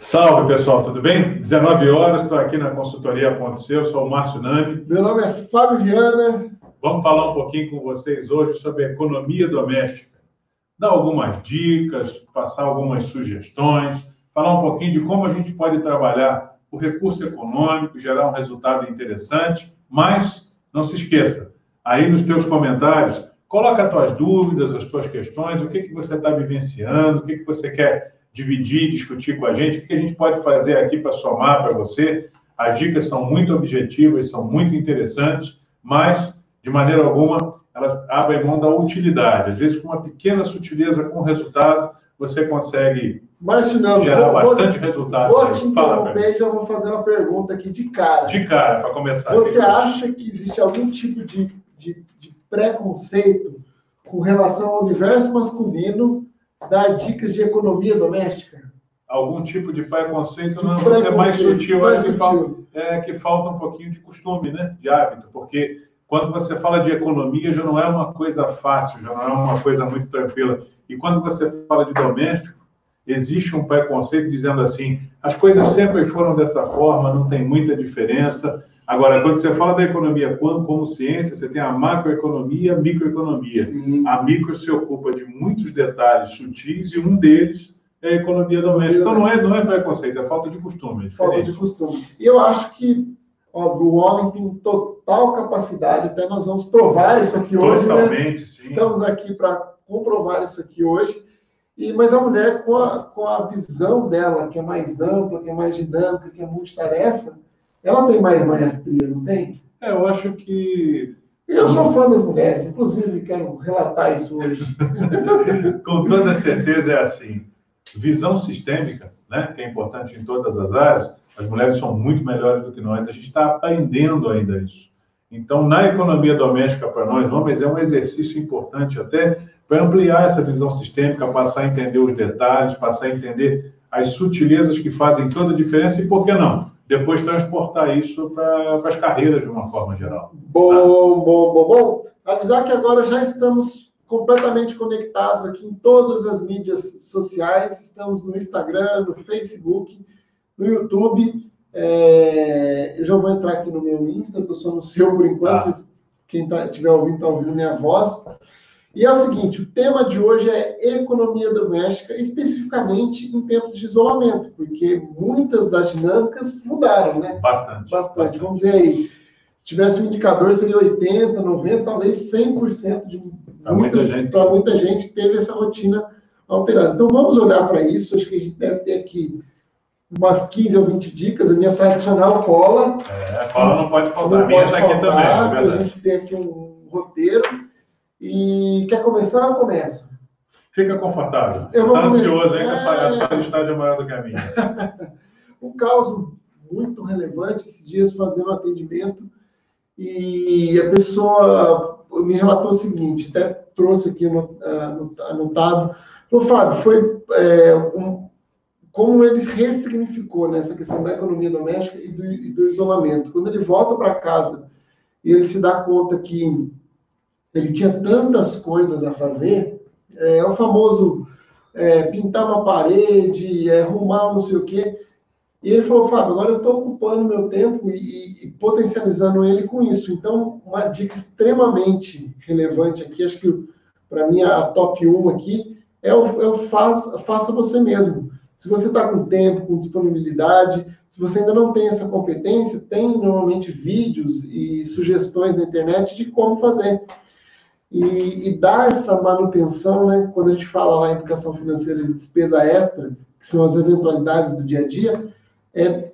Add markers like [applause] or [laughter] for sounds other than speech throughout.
Salve, pessoal, tudo bem? 19 horas, estou aqui na consultoria Ponto Seu, sou o Márcio Nami. Meu nome é Fábio Viana. Vamos falar um pouquinho com vocês hoje sobre economia doméstica. Dar algumas dicas, passar algumas sugestões, falar um pouquinho de como a gente pode trabalhar o recurso econômico, gerar um resultado interessante, mas não se esqueça, aí nos teus comentários, coloca as tuas dúvidas, as tuas questões, o que, que você está vivenciando, o que, que você quer dividir, discutir com a gente, o que a gente pode fazer aqui para somar para você. As dicas são muito objetivas, são muito interessantes, mas, de maneira alguma, elas abrem mão da utilidade. Às vezes, com uma pequena sutileza com o resultado, você consegue Márcio, não, gerar vou, bastante vou, resultado. Vou te interromper e já vou fazer uma pergunta aqui de cara. De cara, para começar. Você acha que existe algum tipo de, de, de preconceito com relação ao universo masculino dar dicas de economia doméstica? Algum tipo de preconceito, não, Preconceito, você é mais sutil, mais é, que falta, é que falta um pouquinho de costume, né? De hábito, porque quando você fala de economia já não é uma coisa fácil, já não é uma coisa muito tranquila. E quando você fala de doméstico, existe um preconceito dizendo assim: as coisas sempre foram dessa forma, não tem muita diferença. Agora, quando você fala da economia como, como ciência, você tem a macroeconomia e a microeconomia. Sim. A micro se ocupa de muitos detalhes sutis e um deles é a economia doméstica. Então, não é, não é preconceito, é falta de costume. É Falta de costume. E eu acho que óbvio, o homem tem total capacidade, até nós vamos provar isso aqui hoje, né? Totalmente, sim. Estamos aqui para comprovar isso aqui hoje. E, mas a mulher, com a, com a visão dela, que é mais ampla, que é mais dinâmica, que é multitarefa, ela tem mais maestria, não tem? É, eu acho que, eu sou fã das mulheres, inclusive quero relatar isso hoje. [laughs] com toda certeza, é assim. Visão sistêmica, né, que é importante em todas as áreas, as mulheres são muito melhores do que nós. A gente está aprendendo ainda isso. Então, na economia doméstica, para nós homens, é um exercício importante até para ampliar essa visão sistêmica, passar a entender os detalhes, passar a entender as sutilezas que fazem toda a diferença e, por que não, depois transportar isso para as carreiras de uma forma geral. Bom, bom, bom, bom. Avisar que agora já estamos completamente conectados aqui em todas as mídias sociais. Estamos no Instagram, no Facebook, no YouTube. É, eu já vou entrar aqui no meu Insta, eu sou no seu por enquanto. Tá. Vocês- quem tá, tiver ouvindo, está ouvindo minha voz. E é o seguinte: o tema de hoje é economia doméstica, especificamente em tempos de isolamento, porque muitas das dinâmicas mudaram, né? Bastante. Bastante. Vamos dizer aí, se tivesse um indicador, seria 80, 90, talvez 100% de Pra muita gente. para muita gente teve essa rotina alterada. Então vamos olhar para isso, acho que a gente deve ter aqui umas 15 ou 20 dicas, a minha tradicional cola, É, a Paula não pode faltar. não A minha pode está aqui também, é faltar, a gente ter aqui um roteiro. E quer começar? Eu começo. Fica confortável. Eu vou começar. ansioso, hein? que A sua, É. listagem é maior do que a minha. [laughs] um caso muito relevante esses dias fazendo atendimento e a pessoa me relatou o seguinte, até trouxe aqui ano- anotado, falou, Fábio, foi é, um- como ele ressignificou nessa questão da economia doméstica e do, e do isolamento. Quando ele volta para casa e ele se dá conta que ele tinha tantas coisas a fazer, é, o famoso é, pintar uma parede, é, arrumar não sei o quê, e ele falou, Fábio, agora eu estou ocupando meu tempo e, e potencializando ele com isso. Então, uma dica extremamente relevante aqui, acho que para mim a top 1 aqui, é o, é o faz, faça você mesmo. Se você está com tempo, com disponibilidade, se você ainda não tem essa competência, tem normalmente vídeos e sugestões na internet de como fazer. E, e dar essa manutenção, né? Quando a gente fala lá em educação financeira de despesa extra, que são as eventualidades do dia a dia, é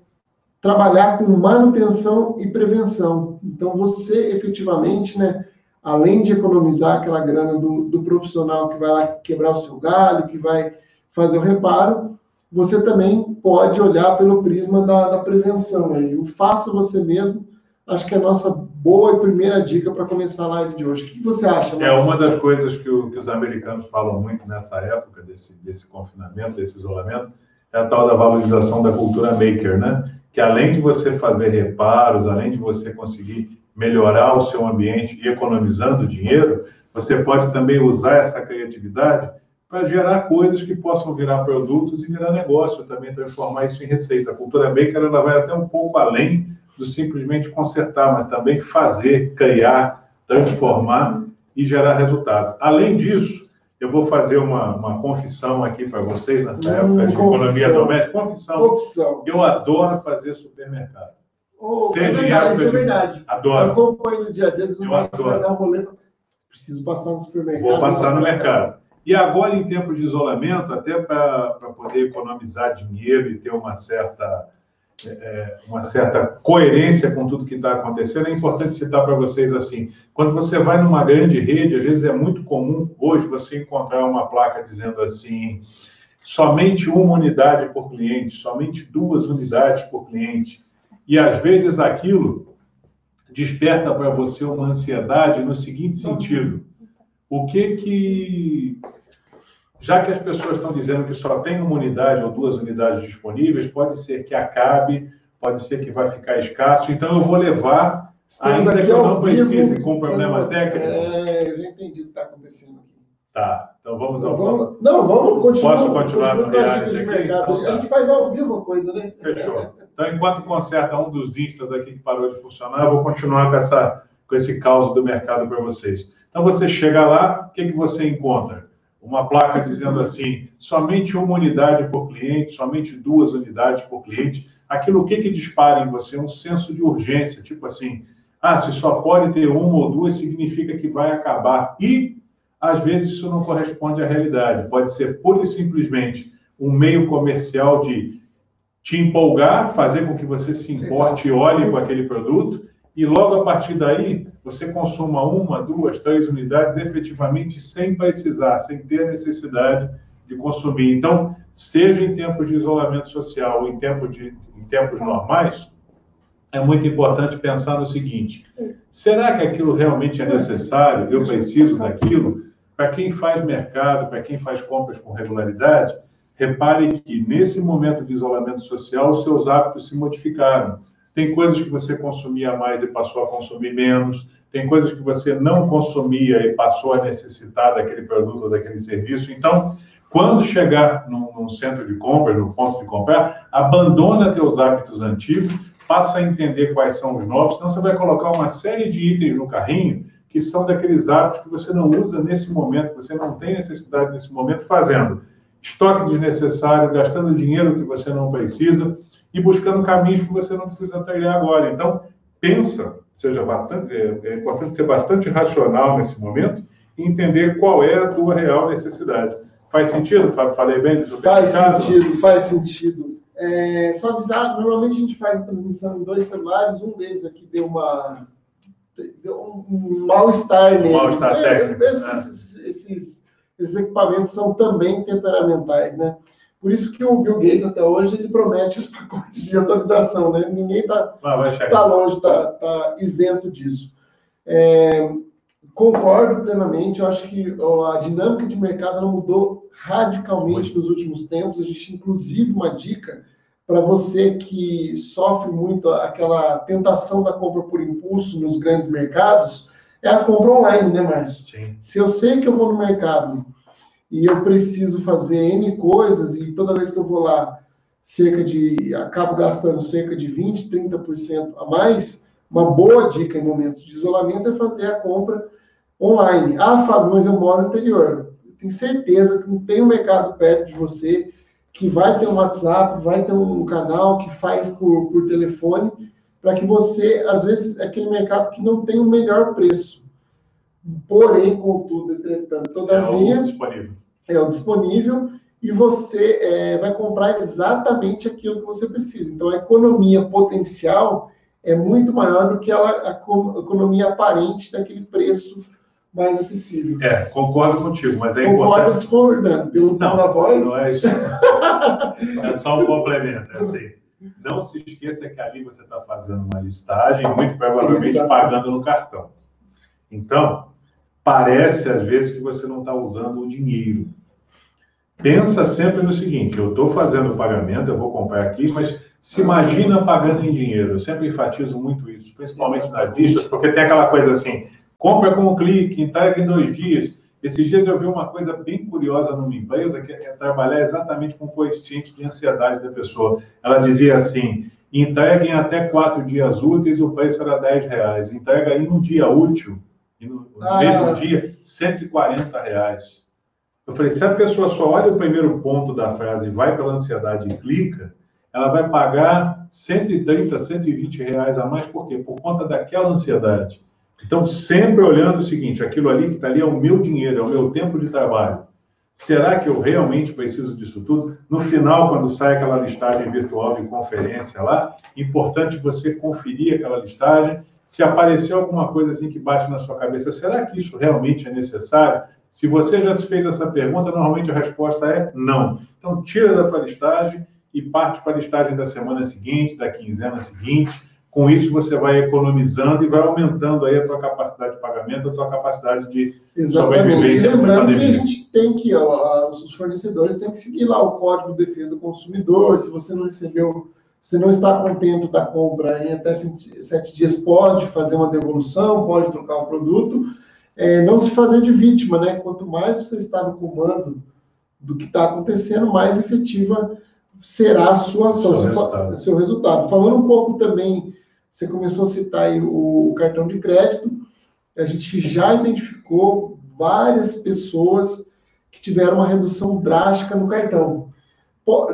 trabalhar com manutenção e prevenção. Então, você efetivamente, né, além de economizar aquela grana do, do profissional que vai lá quebrar o seu galho, que vai fazer o reparo, você também pode olhar pelo prisma da, da prevenção. Aí. O faça você mesmo, acho que é a nossa boa e primeira dica para começar a live de hoje. O que você acha, É Márcio? uma das coisas que, o- que os americanos falam muito nessa época, desse, desse confinamento, desse isolamento, é a tal da valorização da cultura maker, né? Que além de você fazer reparos, além de você conseguir melhorar o seu ambiente e economizando dinheiro, você pode também usar essa criatividade para gerar coisas que possam virar produtos e virar negócio, também transformar isso em receita. A cultura maker ela vai até um pouco além do simplesmente consertar, mas também fazer, criar, transformar e gerar resultado. Além disso, eu vou fazer uma, uma confissão aqui para vocês nessa hum, época de confissão. economia doméstica. Confissão. confissão. Eu adoro fazer supermercado. Oh, Seja é verdade, isso é verdade. Adoro. Eu acompanho no dia a dia, às vezes o Márcio vai dar um rolê. Preciso passar no supermercado. Vou passar no mercado. E agora, em tempo de isolamento, até para poder economizar dinheiro e ter uma certa, é, uma certa coerência com tudo que está acontecendo, é importante citar para vocês assim: quando você vai numa grande rede, às vezes é muito comum hoje você encontrar uma placa dizendo assim: somente uma unidade por cliente, somente duas unidades por cliente. E às vezes aquilo desperta para você uma ansiedade no seguinte sentido: o que que já que as pessoas estão dizendo que só tem uma unidade ou duas unidades disponíveis, pode ser que acabe, pode ser que vai ficar escasso, então eu vou levar, Estamos ainda que eu não precise, com problema eu, técnico. É, eu já entendi o que está acontecendo aqui. Tá, então vamos ao vamos, Não, vamos continuar. Posso continuar no reality aqui? Então, tá. A gente faz ao vivo a coisa, né? Fechou. Então, enquanto conserta um dos instas aqui que parou de funcionar, eu vou continuar com, essa, com esse caos do mercado para vocês. Então, você chega lá, o que, que você encontra? Uma placa dizendo assim, somente uma unidade por cliente, somente duas unidades por cliente, aquilo o que, que dispara em você? Um senso de urgência, tipo assim, ah, se só pode ter uma ou duas, significa que vai acabar. E, às vezes, isso não corresponde à realidade. Pode ser pura e simplesmente um meio comercial de te empolgar, fazer com que você se importe e olhe com aquele produto, e logo a partir daí você consuma uma, duas, três unidades efetivamente sem precisar, sem ter necessidade de consumir. Então, seja em tempos de isolamento social ou em tempos, de, em tempos normais, é muito importante pensar no seguinte: será que aquilo realmente é necessário? Eu preciso daquilo? Para quem faz mercado, para quem faz compras com regularidade, repare que nesse momento de isolamento social, os seus hábitos se modificaram. Tem coisas que você consumia mais e passou a consumir menos. Tem coisas que você não consumia e passou a necessitar daquele produto ou daquele serviço. Então, quando chegar num, num centro de compra, no ponto de comprar, abandona teus hábitos antigos, passa a entender quais são os novos, senão você vai colocar uma série de itens no carrinho que são daqueles hábitos que você não usa nesse momento, que você não tem necessidade nesse momento, fazendo estoque desnecessário, gastando dinheiro que você não precisa, e buscando caminhos que você não precisa trilhar agora. Então, pensa, seja bastante, é, é importante ser bastante racional nesse momento e entender qual é a tua real necessidade. Faz sentido? Falei bem Faz sentido, faz sentido. É, só avisar, normalmente a gente faz a transmissão em dois celulares, um deles aqui deu uma deu um mal-estar nele. Um mal-estar é, técnico. Esses, né? esses, esses equipamentos são também temperamentais, né? Por isso que o Bill Gates, até hoje, ele promete os pacotes de atualização, né? Ninguém está tá longe, está tá isento disso. É, concordo plenamente, eu acho que a dinâmica de mercado ela mudou radicalmente nos últimos tempos. A gente, inclusive, uma dica para você que sofre muito aquela tentação da compra por impulso nos grandes mercados, é a compra online, né, Márcio? Sim. Se eu sei que eu vou no mercado e eu preciso fazer N coisas, e toda vez que eu vou lá, cerca de. acabo gastando cerca de 20%, 30% a mais, uma boa dica em momentos de isolamento é fazer a compra online. Ah, Fábio, mas eu moro no interior. Eu tenho certeza que não tem um mercado perto de você que vai ter um WhatsApp, vai ter um canal que faz por, por telefone, para que você, às vezes, é aquele mercado que não tem o melhor preço. Porém, contudo, entretanto, todavia. É o disponível. É o disponível e você é, vai comprar exatamente aquilo que você precisa. Então, a economia potencial é muito maior do que ela, a economia aparente daquele preço mais acessível. É, concordo contigo, mas é concordo importante... Concordo discordando, pelo tom da voz. Não é, isso. é só um complemento, é assim. Não se esqueça que ali você está fazendo uma listagem, muito provavelmente Exato. pagando no cartão. Então, parece às vezes que você não está usando o dinheiro. Pensa sempre no seguinte: eu estou fazendo o pagamento, eu vou comprar aqui, mas se imagina pagando em dinheiro. Eu sempre enfatizo muito isso, principalmente nas listas, porque tem aquela coisa assim: compra com um clique, entrega em dois dias. Esses dias eu vi uma coisa bem curiosa numa empresa, que é trabalhar exatamente com o coeficiente de ansiedade da pessoa. Ela dizia assim, entrega em até quatro dias úteis, o preço era 10 reais. Entrega em um dia útil, no ah. mesmo dia, 140 reais. Eu falei, se a pessoa só olha o primeiro ponto da frase e vai pela ansiedade e clica, ela vai pagar 130, 120 reais a mais, por quê? Por conta daquela ansiedade. Então, sempre olhando o seguinte, aquilo ali que está ali é o meu dinheiro, é o meu tempo de trabalho. Será que eu realmente preciso disso tudo? No final, quando sai aquela listagem virtual de conferência lá, importante você conferir aquela listagem. Se aparecer alguma coisa assim que bate na sua cabeça, será que isso realmente é necessário? Se você já se fez essa pergunta, normalmente a resposta é não. Então, tira da tua listagem e parte para a listagem da semana seguinte, da quinzena seguinte. Com isso, você vai economizando e vai aumentando aí a tua capacidade de pagamento, a tua capacidade de Exatamente. Lembrando que a gente tem que, ó, os fornecedores têm que seguir lá o Código de Defesa do Consumidor. Se você não recebeu, se não está contente da compra em até sete dias, pode fazer uma devolução, pode trocar o produto. É, não se fazer de vítima, né? Quanto mais você está no comando do que está acontecendo, mais efetiva será a sua ação, seu, resultado. seu resultado. Falando um pouco também você começou a citar aí o cartão de crédito. A gente já identificou várias pessoas que tiveram uma redução drástica no cartão.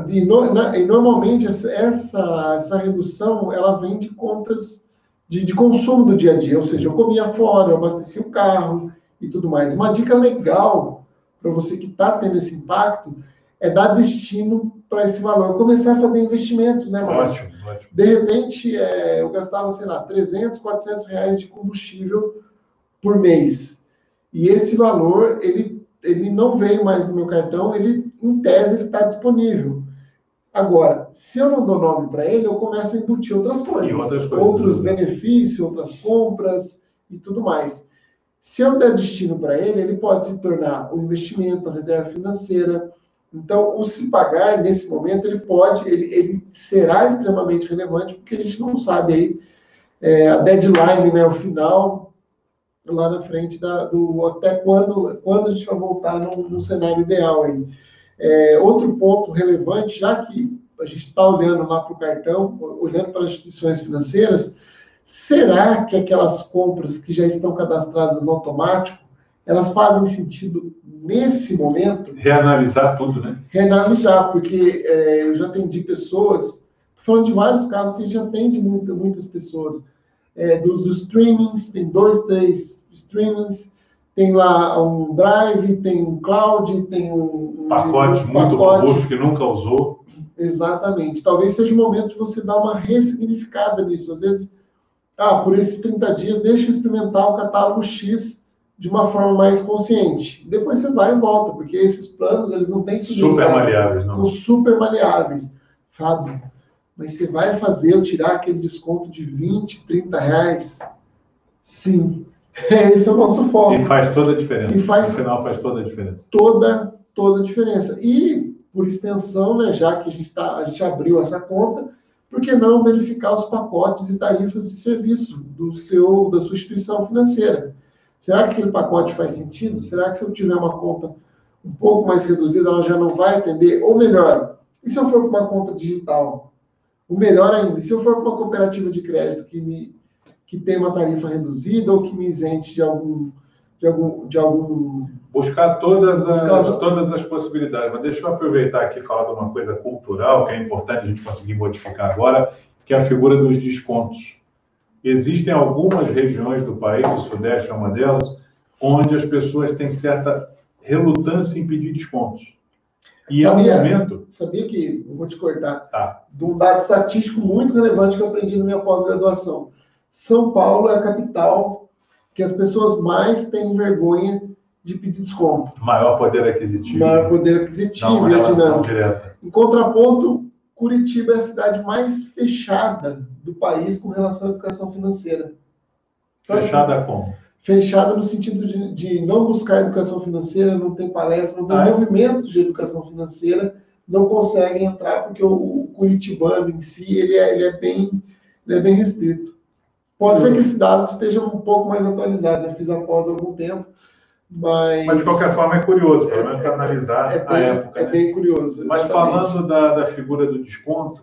E, normalmente essa, essa redução ela vem de contas de, de, consumo do dia a dia, ou seja, eu comia fora, eu abasteci o carro e tudo mais. Uma dica legal para você que está tendo esse impacto é dar destino para esse valor, começar a fazer investimentos, né, Márcio? Ótimo, ótimo. De repente, é, eu gastava, sei lá, 300, 400 reais de combustível por mês. E esse valor, ele, ele não veio mais no meu cartão, ele, em tese, ele está disponível. Agora, se eu não dou nome para ele, eu começo a embutir outras coisas. Outras coisas outros né? benefícios, outras compras e tudo mais. Se eu der destino para ele, ele pode se tornar um investimento, uma reserva financeira, então, o se pagar, nesse momento, ele pode, ele, ele será extremamente relevante, porque a gente não sabe aí é, a deadline, né, o final, lá na frente da, do até quando, quando a gente vai voltar no, no cenário ideal aí. É, outro ponto relevante, já que a gente está olhando lá para o cartão, olhando para as instituições financeiras, será que aquelas compras que já estão cadastradas no automático, elas fazem sentido nesse momento. Reanalisar tudo, né? Reanalisar, porque é, eu já atendi pessoas, falando de vários casos que a gente atende muita, muitas pessoas, é, dos streamings, tem dois, três streamings, tem lá um Drive, tem um Cloud, tem um. um pacote um muito pacote. robusto que nunca usou. Exatamente. Talvez seja o momento de você dar uma ressignificada nisso. Às vezes, ah, por esses 30 dias, deixa eu experimentar o catálogo X de uma forma mais consciente. Depois você vai e volta, porque esses planos, eles não têm que... Super maleáveis, não. São super maleáveis. Fábio, mas você vai fazer eu tirar aquele desconto de 20, 30 reais? Sim. Esse é o nosso foco. E faz toda a diferença. E faz no final faz toda a diferença. Toda, toda a diferença. E, por extensão, né, já que a gente, tá, a gente abriu essa conta, por que não verificar os pacotes e tarifas de serviço do seu, da sua instituição financeira? Será que aquele pacote faz sentido? Será que se eu tiver uma conta um pouco mais reduzida, ela já não vai atender? Ou melhor, e se eu for para uma conta digital? O melhor ainda, se eu for para uma cooperativa de crédito que, me, que tem uma tarifa reduzida ou que me isente de algum. De algum, de algum buscar todas as, buscar... todas as possibilidades. Mas deixa eu aproveitar aqui e falar de uma coisa cultural que é importante a gente conseguir modificar agora, que é a figura dos descontos. Existem algumas regiões do país, o Sudeste é uma delas, onde as pessoas têm certa relutância em pedir descontos. E sabia, é um momento. Sabia que, vou te cortar, tá. de um dado estatístico muito relevante que eu aprendi na minha pós-graduação. São Paulo é a capital que as pessoas mais têm vergonha de pedir desconto. Maior poder aquisitivo. Maior poder aquisitivo e a dinâmica. Em contraponto, Curitiba é a cidade mais fechada do país com relação à educação financeira. Então, fechada como? Fechada no sentido de, de, não buscar educação financeira, não tem palestra, não tem ah, é? movimentos de educação financeira, não conseguem entrar porque o, o curitibano em si ele é, ele é, bem, ele é bem restrito. Pode ser que esse dado esteja um pouco mais atualizado, eu fiz após algum tempo, Mas, Mas de qualquer forma é curioso, pelo menos para analisar é a bem, época. É né? bem curioso. Mas exatamente. falando da, da figura do desconto,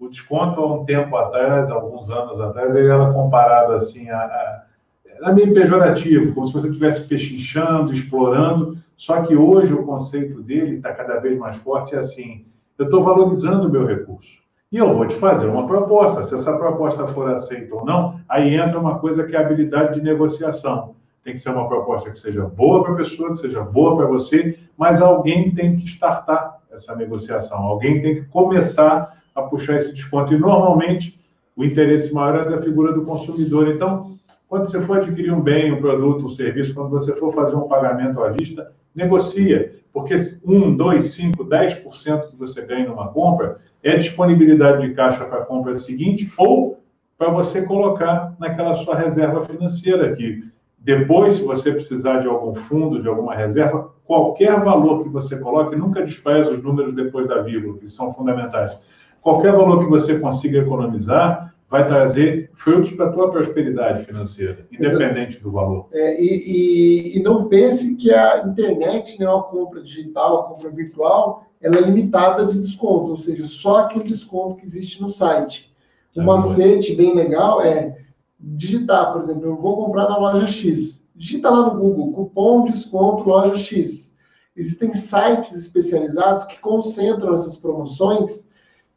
o desconto há um tempo atrás, alguns anos atrás, ele era comparado assim a, a era meio pejorativo, como se você estivesse pechinchando, explorando. Só que hoje o conceito dele está cada vez mais forte, é assim: eu estou valorizando o meu recurso. E eu vou te fazer uma proposta. Se essa proposta for aceita ou não, aí entra uma coisa que é a habilidade de negociação. Tem que ser uma proposta que seja boa para a pessoa, que seja boa para você, mas alguém tem que startar essa negociação. Alguém tem que começar a puxar esse desconto. E normalmente o interesse maior é da figura do consumidor. Então, quando você for adquirir um bem, um produto, um serviço, quando você for fazer um pagamento à vista, negocia, porque 1, 2, 5, 10% que você ganha numa compra é disponibilidade de caixa para a compra seguinte ou para você colocar naquela sua reserva financeira que depois, se você precisar de algum fundo, de alguma reserva, qualquer valor que você coloque, nunca despreze os números depois da vírgula, que são fundamentais. Qualquer valor que você consiga economizar vai trazer frutos para a tua prosperidade financeira, independente do valor. É, e, e, e, não pense que a internet, né, a compra digital, a compra virtual, ela é limitada de desconto, ou seja, só aquele desconto que existe no site. Um macete bem legal é digitar, por exemplo, eu vou comprar na loja X. Digita lá no Google, cupom desconto loja X. Existem sites especializados que concentram essas promoções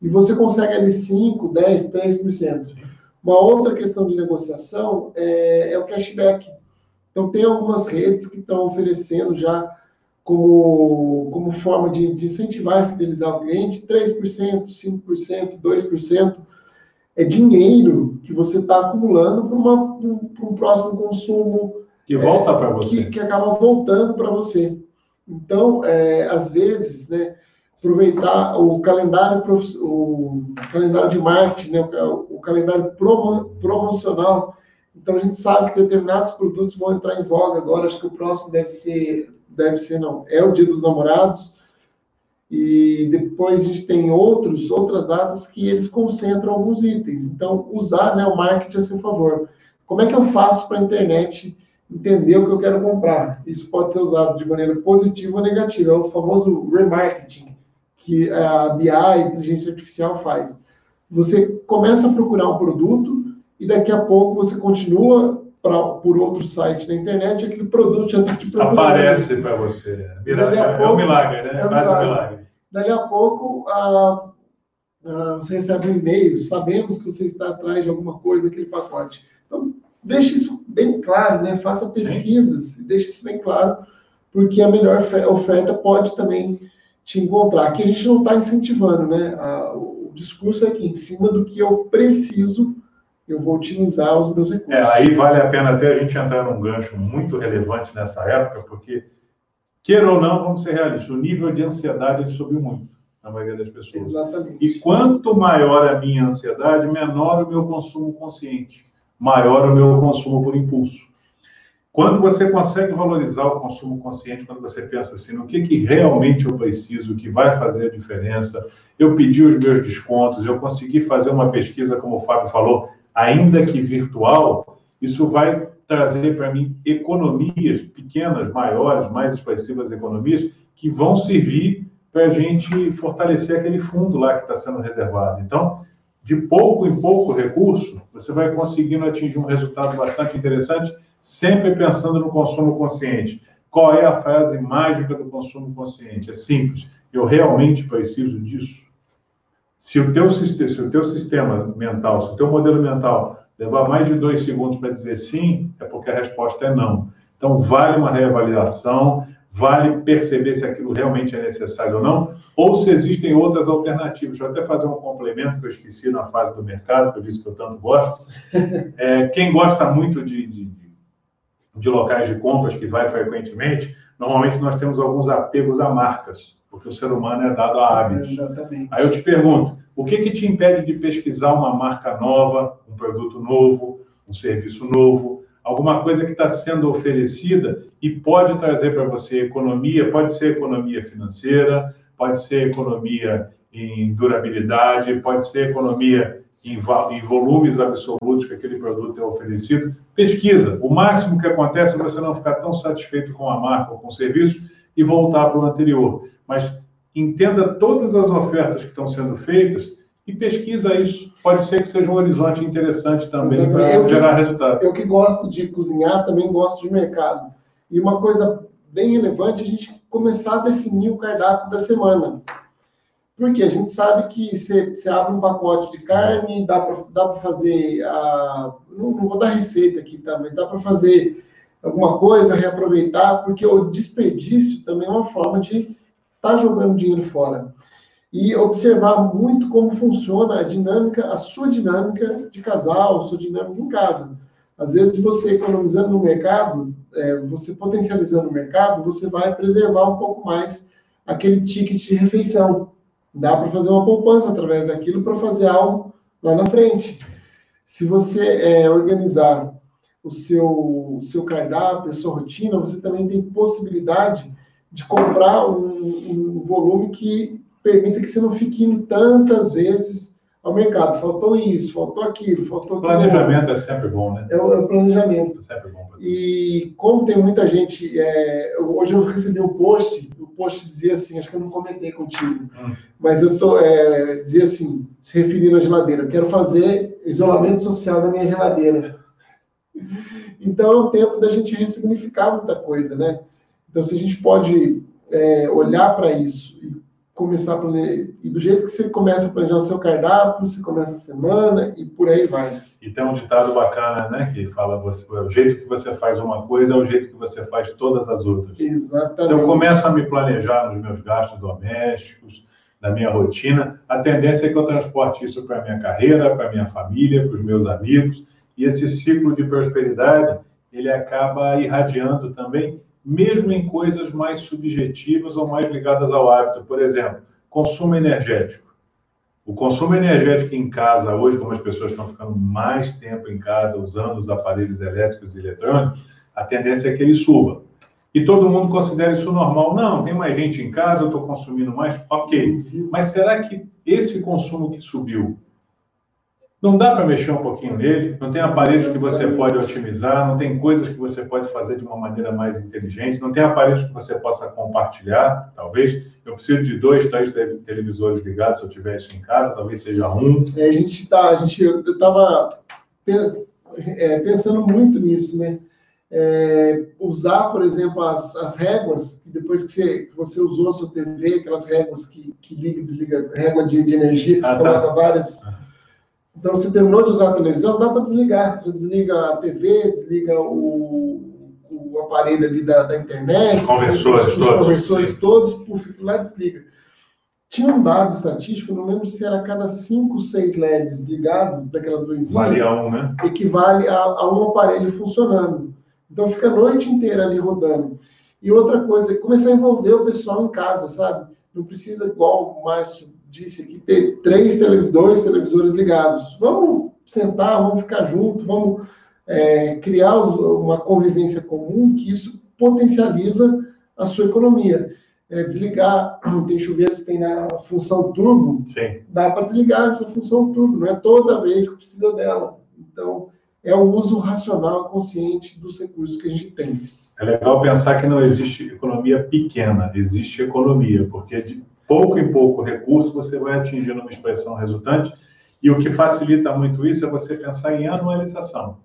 e você consegue ali 5, 10, 3%. Uma outra questão de negociação é, é o cashback. Então, tem algumas redes que estão oferecendo já como, como forma de, de incentivar e fidelizar o cliente 3%, 5%, 2%. É dinheiro que você está acumulando para um próximo consumo. Que volta é, para você. Que, que acaba voltando para você. Então, é, às vezes, né, aproveitar o calendário, o calendário de marketing, né, o, calendário promo, promocional. Então, a gente sabe que determinados produtos vão entrar em voga agora. Acho que o próximo deve ser, deve ser não, é o Dia dos Namorados. E depois a gente tem outros, outras datas que eles concentram alguns itens. Então, usar né, o marketing a seu favor. Como é que eu faço para a internet entender o que eu quero comprar? Isso pode ser usado de maneira positiva ou negativa. É o famoso remarketing que a BI, a inteligência artificial, faz. Você começa a procurar um produto e daqui a pouco você continua pra, por outro site na internet e aquele produto já está te procurando. Aparece para você. Vira, é, pouco, é um milagre, né? É milagre. um milagre. Dali a pouco, a, a, você recebe um e-mail, sabemos que você está atrás de alguma coisa daquele pacote. Então, deixe isso bem claro, né? faça pesquisas, Sim. deixe isso bem claro, porque a melhor oferta pode também te encontrar. Aqui a gente não está incentivando, né? A, o discurso é que em cima do que eu preciso, eu vou otimizar os meus recursos. É, aí vale a pena até a gente entrar num gancho muito relevante nessa época, porque, queira ou não, vamos ser realistas, o nível de ansiedade ele subiu muito na maioria das pessoas. Exatamente. E quanto maior a minha ansiedade, menor o meu consumo consciente, maior o meu consumo por impulso. Quando você consegue valorizar o consumo consciente, quando você pensa assim, no que, que realmente eu preciso, o que vai fazer a diferença, eu pedi os meus descontos, eu consegui fazer uma pesquisa, como o Fábio falou, ainda que virtual, isso vai trazer para mim economias pequenas, maiores, mais expressivas economias, que vão servir para a gente fortalecer aquele fundo lá que está sendo reservado. Então, de pouco em pouco recurso, você vai conseguindo atingir um resultado bastante interessante sempre pensando no consumo consciente. Qual é a frase mágica do consumo consciente? É simples. Eu realmente preciso disso? Se o teu, se o teu sistema mental, se o teu modelo mental levar mais de dois segundos para dizer sim, é porque a resposta é não. Então, vale uma reavaliação, vale perceber se aquilo realmente é necessário ou não, ou se existem outras alternativas. Eu até fazer um complemento que eu esqueci na fase do mercado, que eu disse que eu tanto gosto. [laughs] É, quem gosta muito de, de de locais de compras que vai frequentemente, normalmente nós temos alguns apegos a marcas, porque o ser humano é dado a hábitos. Exatamente. Aí eu te pergunto, o que, que te impede de pesquisar uma marca nova, um produto novo, um serviço novo, alguma coisa que está sendo oferecida e pode trazer para você economia, pode ser economia financeira, pode ser economia em durabilidade, pode ser economia em, em volumes absolutos que aquele produto é oferecido. Pesquisa. O máximo que acontece é você não ficar tão satisfeito com a marca ou com o serviço e voltar para o anterior. Mas entenda todas as ofertas que estão sendo feitas e pesquisa isso. Pode ser que seja um horizonte interessante também para gerar resultado. Eu que gosto de cozinhar, também gosto de mercado. E uma coisa bem relevante é a gente começar a definir o cardápio da semana. Porque a gente sabe que você, abre um pacote de carne, dá para fazer, a, não, não, vou dar receita aqui, tá? Mas dá para fazer alguma coisa, reaproveitar, porque o desperdício também é uma forma de estar tá jogando dinheiro fora. E observar muito como funciona a dinâmica, a sua dinâmica de casal, a sua dinâmica em casa. Às vezes, você economizando no mercado, é, você potencializando o mercado, você vai preservar um pouco mais aquele ticket de refeição. Dá para fazer uma poupança através daquilo para fazer algo lá na frente. Se você é, organizar o seu, o seu cardápio, a sua rotina, você também tem possibilidade de comprar um, um volume que permita que você não fique indo tantas vezes ao mercado. Faltou isso, faltou aquilo, faltou aquilo. Planejamento é sempre bom, né? É o, é o planejamento. É sempre bom. E como tem muita gente. É, hoje eu recebi um post, post dizia assim, acho que eu não comentei contigo, hum. mas eu tô, é, dizia assim, se referindo à geladeira, eu quero fazer isolamento social da minha geladeira. Então é o tempo da gente ressignificar muita coisa, né? Então, se a gente pode é, olhar para isso e começar a planejar. E do jeito que você começa a planejar o seu cardápio, você começa a semana e por aí vai. E tem um ditado bacana, né? Que fala: você, o jeito que você faz uma coisa é o jeito que você faz todas as outras. Exatamente. Se eu começo a me planejar nos meus gastos domésticos, na minha rotina, a tendência é que eu transporte isso para a minha carreira, para a minha família, para os meus amigos. E esse ciclo de prosperidade, ele acaba irradiando também mesmo em coisas mais subjetivas ou mais ligadas ao hábito. Por exemplo, consumo energético. O consumo energético em casa, hoje, como as pessoas estão ficando mais tempo em casa usando os aparelhos elétricos e eletrônicos, a tendência é que ele suba. E todo mundo considera isso normal. Não, tem mais gente em casa, eu estou consumindo mais. Ok. Mas será que esse consumo que subiu não dá para mexer um pouquinho nele, não tem aparelhos que você pode otimizar, não tem coisas que você pode fazer de uma maneira mais inteligente, não tem aparelhos que você possa compartilhar, talvez. Eu preciso de dois, três televisores ligados se eu tiver isso em casa, talvez seja um. É, a gente tá, a gente, eu estava é, pensando muito nisso, né? É, usar, por exemplo, as, as réguas, que depois que você, que você usou a sua TV, aquelas réguas que, que liga e desliga, régua de, de energia, que você ah, tá. coloca várias. Ah então, você terminou de usar a televisão, dá para desligar. Você desliga a TV, desliga o, o aparelho ali da, da internet, os conversores, os, os todos, conversores todos, puf, lá desliga. Tinha um dado estatístico, não lembro se era cada 5, 6 LEDs ligados, daquelas luzinhas, vale a um, né? equivale a, a um aparelho funcionando. Então, fica a noite inteira ali rodando. E outra coisa, começar a envolver o pessoal em casa, sabe? Não precisa, igual o Márcio disse aqui, ter três televisores, dois televisores ligados. Vamos sentar, vamos ficar juntos, vamos é, criar uma convivência comum, que isso potencializa a sua economia. É, desligar, [clears throat] tem chuveiros que tem na função turbo, Sim. dá para desligar essa função turbo, não é toda vez que precisa dela. Então, é o uso racional, consciente dos recursos que a gente tem. É legal pensar que não existe economia pequena, existe economia, porque pouco em pouco recurso, você vai atingindo uma expressão resultante. E o que facilita muito isso é você pensar em anualização.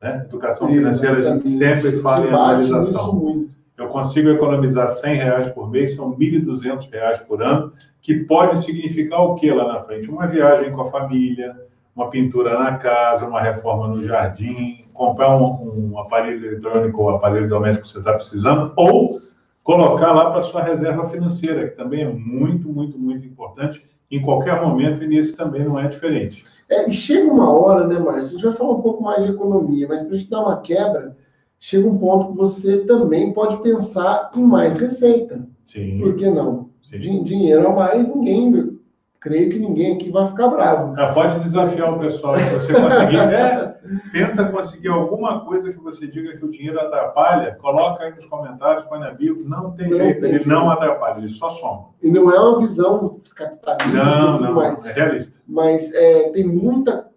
Né? Educação financeira, a gente sempre fala em anualização. Eu consigo economizar 100 reais por mês, são 1.200 reais por ano, que pode significar o que lá na frente? Uma viagem com a família, uma pintura na casa, uma reforma no jardim, comprar um, um aparelho eletrônico ou aparelho doméstico que você está precisando, ou colocar lá para sua reserva financeira, que também é muito, muito, muito importante em qualquer momento, e nesse também não é diferente. É, e chega uma hora, né, Márcio? A gente vai falar um pouco mais de economia, mas para a gente dar uma quebra, chega um ponto que você também pode pensar em mais receita. Sim. Por que não? Sim. Dinheiro a mais, ninguém creio que ninguém aqui vai ficar bravo. Ah, pode desafiar o pessoal se você conseguir. [laughs] É, tenta conseguir alguma coisa que você diga que o dinheiro atrapalha, coloca aí nos comentários, põe na bio. Não tem Não jeito, tem ele jeito. não atrapalha, ele só soma. E não é uma visão capitalista Não, tudo não, mais. é realista. mas é, tem muita,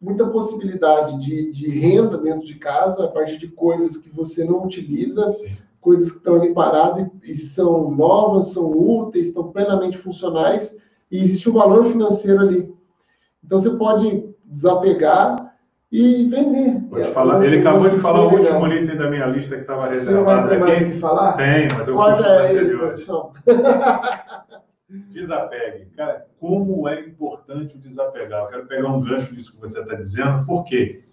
muita possibilidade de, de renda dentro de casa a partir de coisas que você não utiliza, Sim. coisas que estão ali paradas e, e são novas, são úteis, estão plenamente funcionais e existe um valor financeiro ali. Então você pode desapegar e vender. Vou te falar. Ele acabou de falar o último item da minha lista que estava Você não vai reservado ter mais o que falar? Tem, mas eu aí, produção. [laughs] Desapegue. Cara, como é importante o desapegar? Eu quero pegar um gancho disso que você está dizendo, por quê?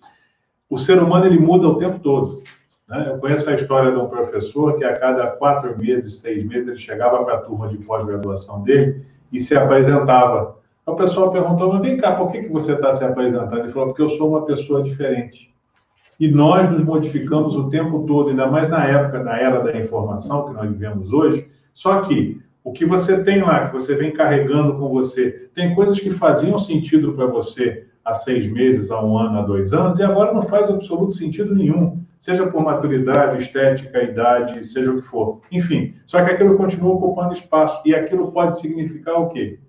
O ser humano ele muda o tempo todo. Né? Eu conheço a história de um professor que a cada quatro meses, seis meses, ele chegava para a turma de pós-graduação dele e se apresentava. O pessoal perguntou, mas vem cá, por que, que você está se apresentando? Ele falou, porque eu sou uma pessoa diferente. E nós nos modificamos o tempo todo, ainda mais na época, na era da informação que nós vivemos hoje. Só que o que você tem lá, que você vem carregando com você, tem coisas que faziam sentido para você há seis meses, há um ano, há dois anos, e agora não faz absoluto sentido nenhum, seja por maturidade, estética, idade, seja o que for. Enfim, só que aquilo continua ocupando espaço, e aquilo pode significar o quê?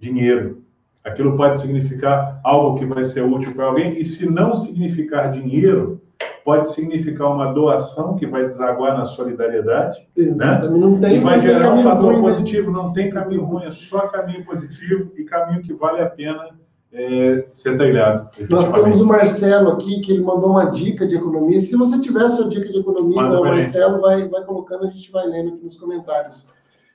Dinheiro. Aquilo pode significar algo que vai ser útil para alguém, e se não significar dinheiro, pode significar uma doação que vai desaguar na solidariedade, Exatamente. Não tem, e vai gerar um fator ruim, né? positivo. Não tem caminho ruim, é só caminho positivo e caminho que vale a pena é, ser trilhado. Nós temos o Marcelo aqui, que ele mandou uma dica de economia. Se você tiver sua dica de economia, Manda o Marcelo vai, vai colocando, a gente vai lendo aqui nos comentários.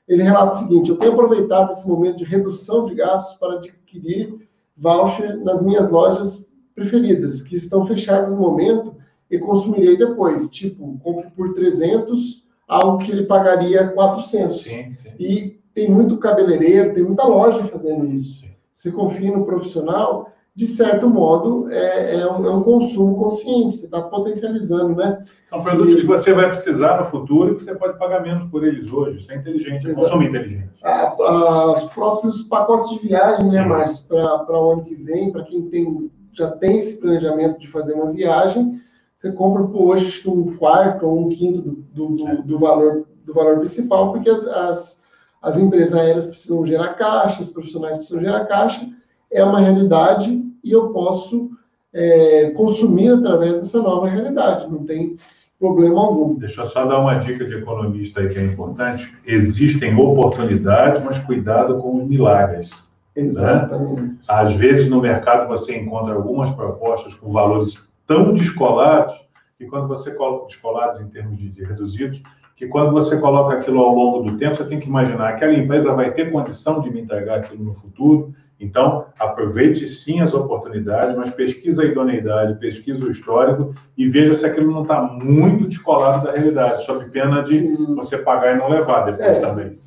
Ele relata o seguinte: eu tenho aproveitado esse momento de redução de gastos para adquirir voucher nas minhas lojas preferidas, que estão fechadas no momento e consumirei depois. Tipo, compre por 300, algo que ele pagaria 400. Sim, sim. E tem muito cabeleireiro, tem muita loja fazendo isso. sim. Você confia no profissional, de certo modo, é, é um, é um consumo consciente, você está potencializando, né? São produtos que você vai precisar no futuro e que você pode pagar menos por eles hoje. Isso é inteligente, é consumo inteligente. A- a- os próprios pacotes de viagem, né, Sim. Márcio, para o ano que vem, para quem tem, já tem esse planejamento de fazer uma viagem, você compra por hoje acho que um quarto ou um quinto do, do, do- do valor, do valor principal, porque as, as, as empresas aéreas precisam gerar caixa, os profissionais precisam gerar caixa, é uma realidade e eu posso é, consumir através dessa nova realidade, não tem problema algum. Deixa eu só dar uma dica de economista aí que é importante. Existem oportunidades, mas cuidado com os milagres. Exatamente. Às vezes no mercado você encontra algumas propostas com valores tão descolados que quando você coloca descolados em termos de, de reduzidos, que quando você coloca aquilo ao longo do tempo, você tem que imaginar aquela empresa vai ter condição de me entregar aquilo no futuro. Então, aproveite sim as oportunidades, mas pesquisa a idoneidade, pesquisa o histórico e veja se aquilo não está muito descolado da realidade, sob pena de Sim. você pagar e não levar depois É, também.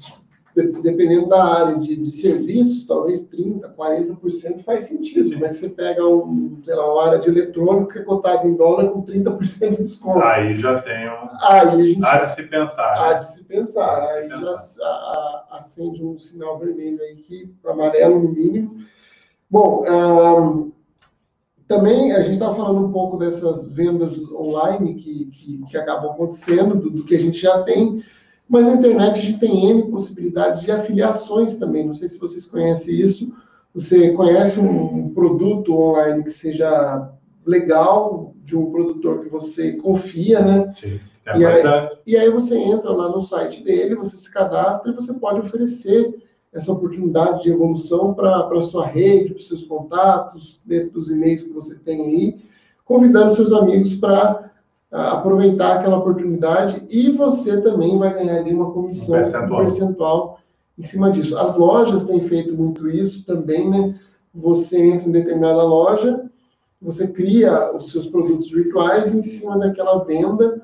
De- dependendo da área de, de serviços, talvez 30%, 40% faz sentido. Sim. Mas você pega um, sei lá, uma área de eletrônico que é cotada em dólar com 30% de desconto. Aí já tem um. Aí a gente Há de se pensar. há né? de se pensar. De se Aí pensar. já a- a- acende um sinal vermelho aí, que, amarelo no mínimo. Bom, ahn, também a gente estava falando um pouco dessas vendas online que, que, que acabam acontecendo, do, do que a gente já tem, mas na internet a gente tem N possibilidades de afiliações também. Não sei se vocês conhecem isso. Você conhece um, produto online que seja legal, de um produtor que você confia, né? Sim, a E aí-. E aí você entra lá no site dele, você se cadastra e você pode oferecer essa oportunidade de evolução para a sua rede, para os seus contatos, dentro dos e-mails que você tem aí, convidando seus amigos para aproveitar aquela oportunidade e você também vai ganhar ali uma comissão, Um percentual. um percentual em cima disso. As lojas têm feito muito isso também, né? Você entra em determinada loja, você cria os seus produtos virtuais em cima daquela venda.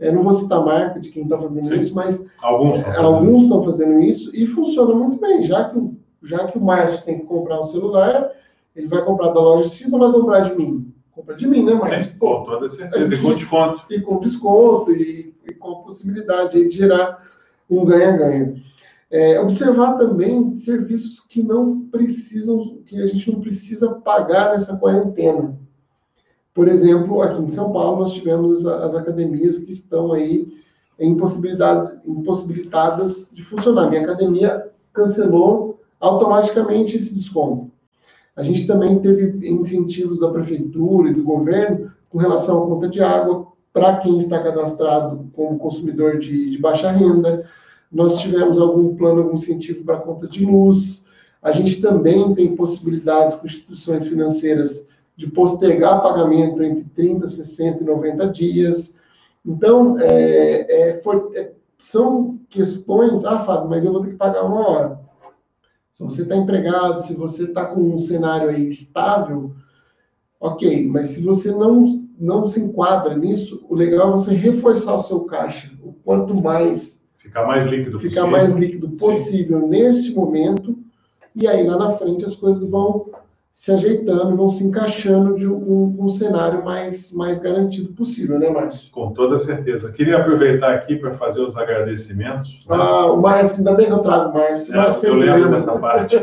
É, não vou citar a marca de quem está fazendo Sim. isso, mas Alguns. estão fazendo. alguns estão fazendo isso e funciona muito bem, já que, o- já que o Márcio tem que comprar um celular, ele vai comprar da loja X ou vai comprar de mim? Compra de mim, né, Márcio? Sim, com toda certeza. E com desconto. e com desconto e, e com a possibilidade de gerar um ganha-ganha. É, observar também serviços que não precisam, que a gente não precisa pagar nessa quarentena. Por exemplo, aqui em São Paulo, nós tivemos as, as academias que estão aí impossibilitadas de funcionar. Minha academia cancelou automaticamente esse desconto. A gente também teve incentivos da prefeitura e do governo com relação à conta de água para quem está cadastrado como consumidor de, de baixa renda. Nós tivemos algum plano, algum incentivo para conta de luz. A gente também tem possibilidades com instituições financeiras de postergar pagamento entre 30, 60 e 90 dias. Então, é, é, é, são questões, ah, Fábio, mas eu vou ter que pagar uma hora. Se você está empregado, se você está com um cenário aí estável, ok, mas se você não, não se enquadra nisso, o legal é você reforçar o seu caixa. O quanto mais. Ficar mais líquido ficar possível. mais líquido possível Sim. neste momento, e aí lá na frente as coisas vão se ajeitando, vão se encaixando de um, um, cenário mais, mais garantido possível, né, Márcio? Com toda certeza. Queria aproveitar aqui para fazer os agradecimentos. Ah, o Márcio, ainda bem que eu trago o Márcio. É, Márcio eu lembro dessa parte.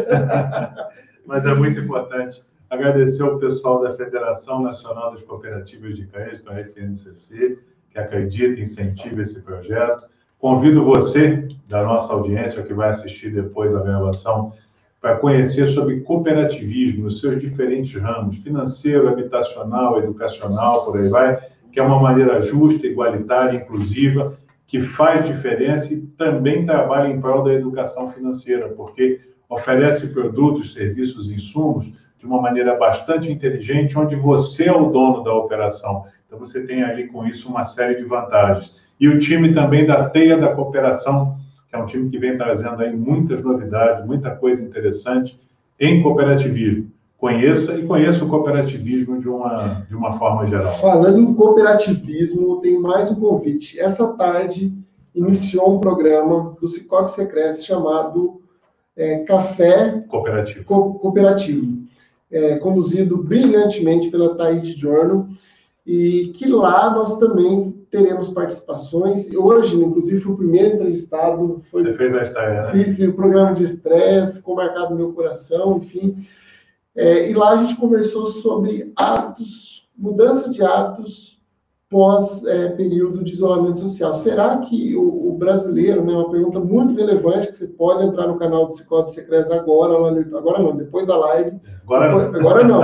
[laughs] Mas é muito importante. Agradecer ao pessoal da Federação Nacional das Cooperativas de Crédito, a FNCC, que acredita e incentiva esse projeto. Convido você, da nossa audiência, que vai assistir depois a gravação, para conhecer sobre cooperativismo nos seus diferentes ramos, financeiro, habitacional, educacional, por aí vai, que é uma maneira justa, igualitária, inclusiva, que faz diferença e também trabalha em prol da educação financeira, porque oferece produtos, serviços, insumos de uma maneira bastante inteligente, onde você é o dono da operação. Então, você tem ali com isso uma série de vantagens. E o time também da Teia da Cooperação que é um time que vem trazendo aí muitas novidades, muita coisa interessante em cooperativismo. Conheça e conheça o cooperativismo de uma, de uma forma geral. Falando em cooperativismo, tem mais um convite. Essa tarde iniciou um programa do Cicobi Secrets chamado é, Café Cooperativo, Co Cooperativo é, conduzido brilhantemente pela Taide Giorno, e que lá nós também teremos participações. Hoje, inclusive, fui o primeiro entrevistado. Foi, Você fez a estreia, né? Fiz o programa de estreia, ficou marcado no meu coração, enfim. É, e lá a gente conversou sobre hábitos, mudança de hábitos pós é, período de isolamento social. Será que o, o, brasileiro, né, uma pergunta muito relevante, que você pode entrar no canal do Cicobi Secrets agora, lá no, agora não, depois da live. Agora não. Agora não.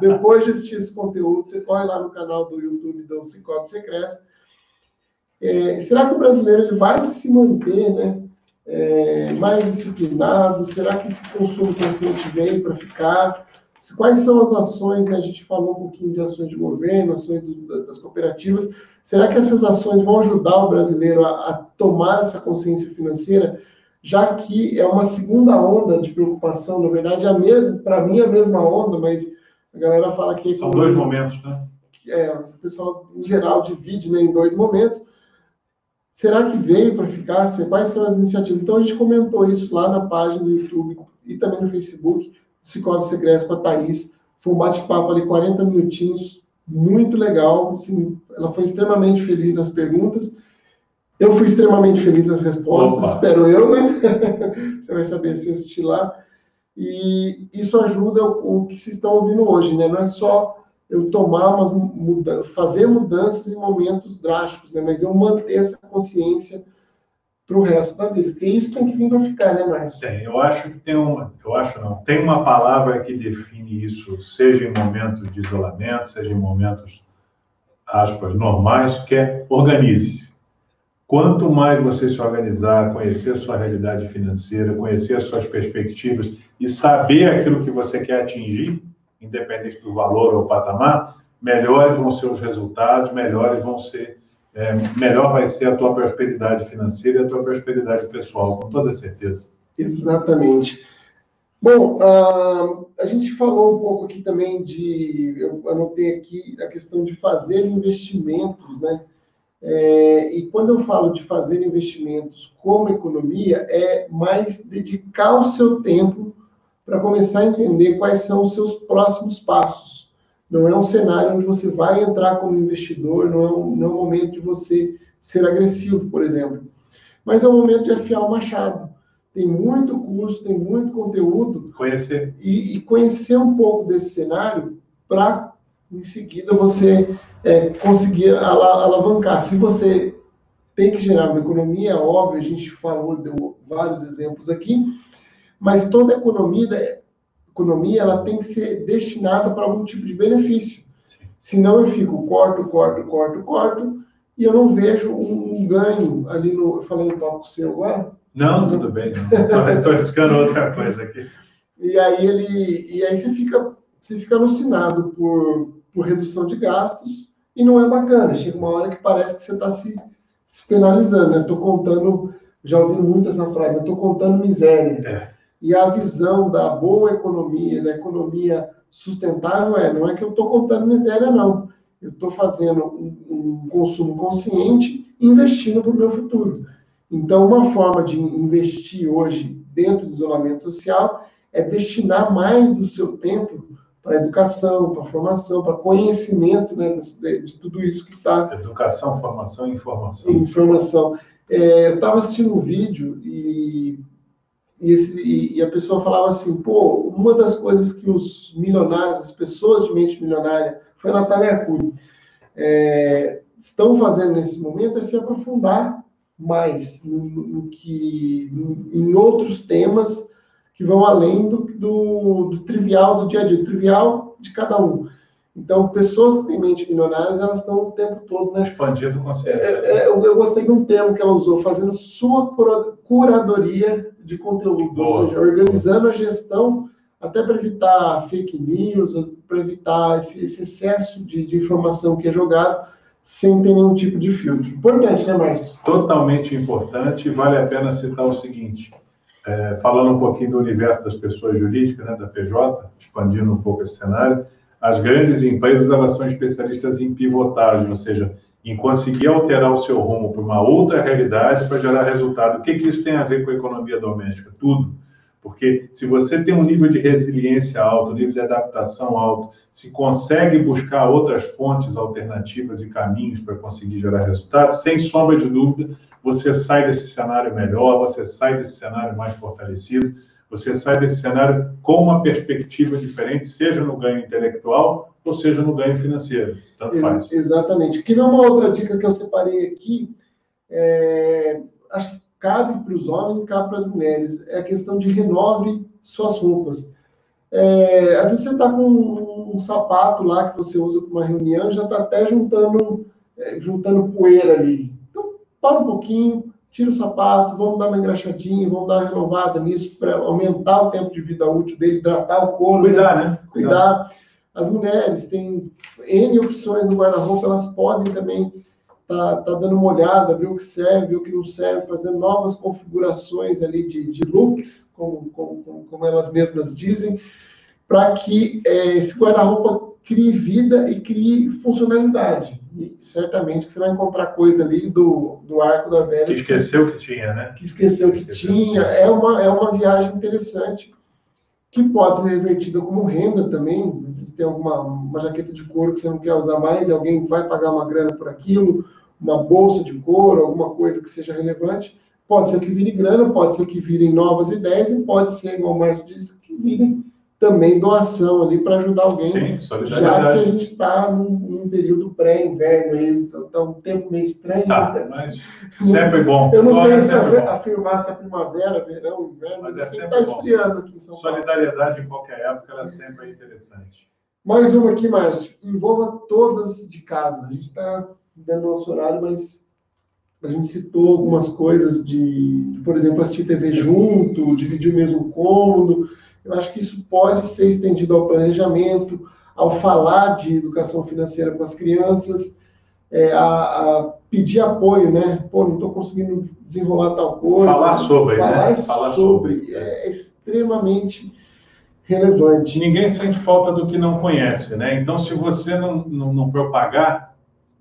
depois de assistir esse conteúdo, você corre lá no canal do YouTube do Cicobi Secrets é, será que o brasileiro ele vai se manter né, é, mais disciplinado? Será que esse consumo consciente veio para ficar? Quais são as ações? Né, a gente falou um pouquinho de ações de governo, ações do, das cooperativas. Será que essas ações vão ajudar o brasileiro a, a tomar essa consciência financeira? Já que é uma segunda onda de preocupação, na verdade, é para mim é a mesma onda, mas a galera fala que. São dois momentos, né? É, o pessoal, em geral, divide né, em dois momentos Será que veio para ficar? Quais são as iniciativas? Então, a gente comentou isso lá na página do YouTube e também no Facebook, Cicobi Segresso com a Thaís. Foi um bate-papo ali, 40 minutinhos, muito legal. Assim, ela foi extremamente feliz nas perguntas. Eu fui extremamente feliz nas respostas, Opa. espero eu, né? [laughs] Você vai saber se assistir lá. E isso ajuda o, que vocês estão ouvindo hoje, né? Não é só eu tomar umas muda fazer mudanças em momentos drásticos, né? Mas eu manter essa consciência para o resto da vida, porque isso tem que vir para ficar, né, Márcio? Tem, eu acho que tem uma, eu acho não, tem uma palavra que define isso, seja em momentos de isolamento, seja em momentos, aspas, normais, que é organize-se. Quanto mais você se organizar, conhecer a sua realidade financeira, conhecer as suas perspectivas e saber aquilo que você quer atingir, independente do valor ou patamar, melhores vão ser os resultados, melhores vão ser, é, melhor vai ser a tua prosperidade financeira e a tua prosperidade pessoal, com toda certeza. Exatamente. Bom, uh, a gente falou um pouco aqui também de, eu anotei aqui a questão de fazer investimentos, né? É, e quando eu falo de fazer investimentos como economia, é mais dedicar o seu tempo para começar a entender quais são os seus próximos passos. Não é um cenário onde você vai entrar como investidor, não é um, não é um momento de você ser agressivo, por exemplo. Mas é o momento de afiar o machado. tem muito curso, tem muito conteúdo. Conhecer. E, e conhecer um pouco desse cenário para, em seguida, você é, conseguir alavancar. Se você tem que gerar uma economia, óbvio, a gente falou, deu vários exemplos aqui, mas toda economia, economia ela tem que ser destinada para algum tipo de benefício. Senão eu fico corto, corto, corto, corto, e eu não vejo um ganho ali no. Eu falei um tópico seu agora? Não, tudo bem. Estou arriscando outra coisa aqui. E aí ele. E aí você fica, você fica alucinado por, por redução de gastos e não é bacana. Chega uma hora que parece que você está se, se, penalizando, né? Estou contando, já ouvi muito essa frase, estou contando miséria. É. E a visão da boa economia, da economia sustentável é, não é que eu estou contando miséria, não. Eu estou fazendo um, um, consumo consciente e investindo para o meu futuro. Então, uma forma de investir hoje dentro do isolamento social é destinar mais do seu tempo para educação, para formação, para conhecimento né, de, de tudo isso que está. Educação, formação e informação. Informação. É, eu estava assistindo um vídeo e, e, esse, e, a pessoa falava assim: pô, uma das coisas que os milionários, as pessoas de mente milionária, foi a Natália Arcuri, é, estão fazendo nesse momento é se aprofundar mais no, no que, no, em outros temas que vão além do, do, do, trivial do dia a dia, trivial de cada um. Então, pessoas que têm mente milionárias, elas estão o tempo todo, né? Expandindo consciência. É, é, eu, eu, gostei de um termo que ela usou, fazendo sua curadoria de conteúdo, Boa. ou seja, organizando a gestão até para evitar fake news, para evitar esse, esse excesso de, de, informação que é jogado sem ter nenhum tipo de filtro. Importante, né, Márcio? Totalmente importante. Vale a pena citar o seguinte: é, falando um pouquinho do universo das pessoas jurídicas, né, da PJ, expandindo um pouco esse cenário, as grandes empresas elas são especialistas em pivotagem, ou seja, em conseguir alterar o seu rumo para uma outra realidade para gerar resultado. O que, que isso tem a ver com a economia doméstica? Tudo. Porque se você tem um nível de resiliência alto, um nível de adaptação alto, se consegue buscar outras fontes alternativas e caminhos para conseguir gerar resultados, sem sombra de dúvida, você sai desse cenário melhor, você sai desse cenário mais fortalecido, você sai desse cenário com uma perspectiva diferente, seja no ganho intelectual ou seja no ganho financeiro. Tanto faz. Exatamente. Aqui vem uma outra dica que eu separei aqui. É, acho que cabe para os homens e cabe para as mulheres. É a questão de renove suas roupas. É, às vezes você está com um, um, sapato lá que você usa para uma reunião, já está até juntando, é, juntando poeira ali para um pouquinho, tira o sapato, vamos dar uma engraxadinha, vamos dar uma renovada nisso para aumentar o tempo de vida útil dele, hidratar o couro. Cuidar, né? né? Cuidar. As mulheres têm N opções no guarda-roupa, elas podem também tá, tá dando uma olhada, ver o que serve, o que não serve, fazendo novas configurações ali de, de looks, como, como, como elas mesmas dizem, para que é, esse guarda-roupa crie vida e crie funcionalidade. E certamente que você vai encontrar coisa ali do, do arco da velha. Que esqueceu que, tinha, né? Que esqueceu que, esqueceu tinha. Que é, uma, é uma viagem interessante que pode ser revertida como renda também. Se tem alguma uma jaqueta de couro que você não quer usar mais e alguém vai pagar uma grana por aquilo, uma bolsa de couro, alguma coisa que seja relevante, pode ser que vire grana, pode ser que virem novas ideias e pode ser, igual o Márcio disse, que virem também doação ali para ajudar alguém, Sim, já que a gente está num, num, período pré-inverno aí, então tá um tempo meio estranho. Tá, né? mas sempre bom. Eu não sei se afirmar se é primavera, verão, inverno, mas, é está esfriando aqui em São Paulo. Solidariedade em qualquer época, ela sempre é interessante. Mais uma aqui, Márcio. Envolva todas de casa. A gente está dando nosso horário, mas a gente citou algumas coisas de, por exemplo, assistir TV junto, dividir o mesmo cômodo, eu acho que isso pode ser estendido ao planejamento, ao falar de educação financeira com as crianças, é, a, a, pedir apoio, né? Pô, não estou conseguindo desenrolar tal coisa. Falar sobre, falar né? Falar sobre. sobre. É, é extremamente relevante. Ninguém sente falta do que não conhece, né? Então, se você não, não, não, propagar,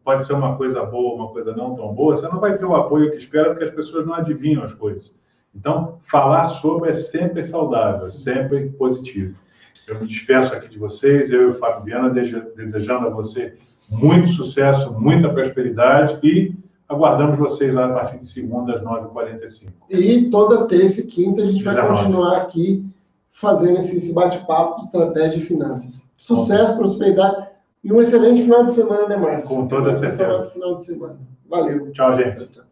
pode ser uma coisa boa, uma coisa não tão boa, você não vai ter o apoio que espera, porque as pessoas não adivinham as coisas. Então, falar sobre é sempre saudável, é sempre positivo. Eu me despeço aqui de vocês, eu e o Fábio Viana, desejando a você muito sucesso, muita prosperidade e Aguardamos vocês lá a partir de segunda, às 9h45. E toda terça e quinta a gente vai 19. continuar aqui fazendo esse, esse bate-papo de estratégia e finanças. Sucesso, prosperidade e um excelente final de semana, né, Márcio? Com toda certeza. Final de semana. Valeu. Tchau, gente. Tchau.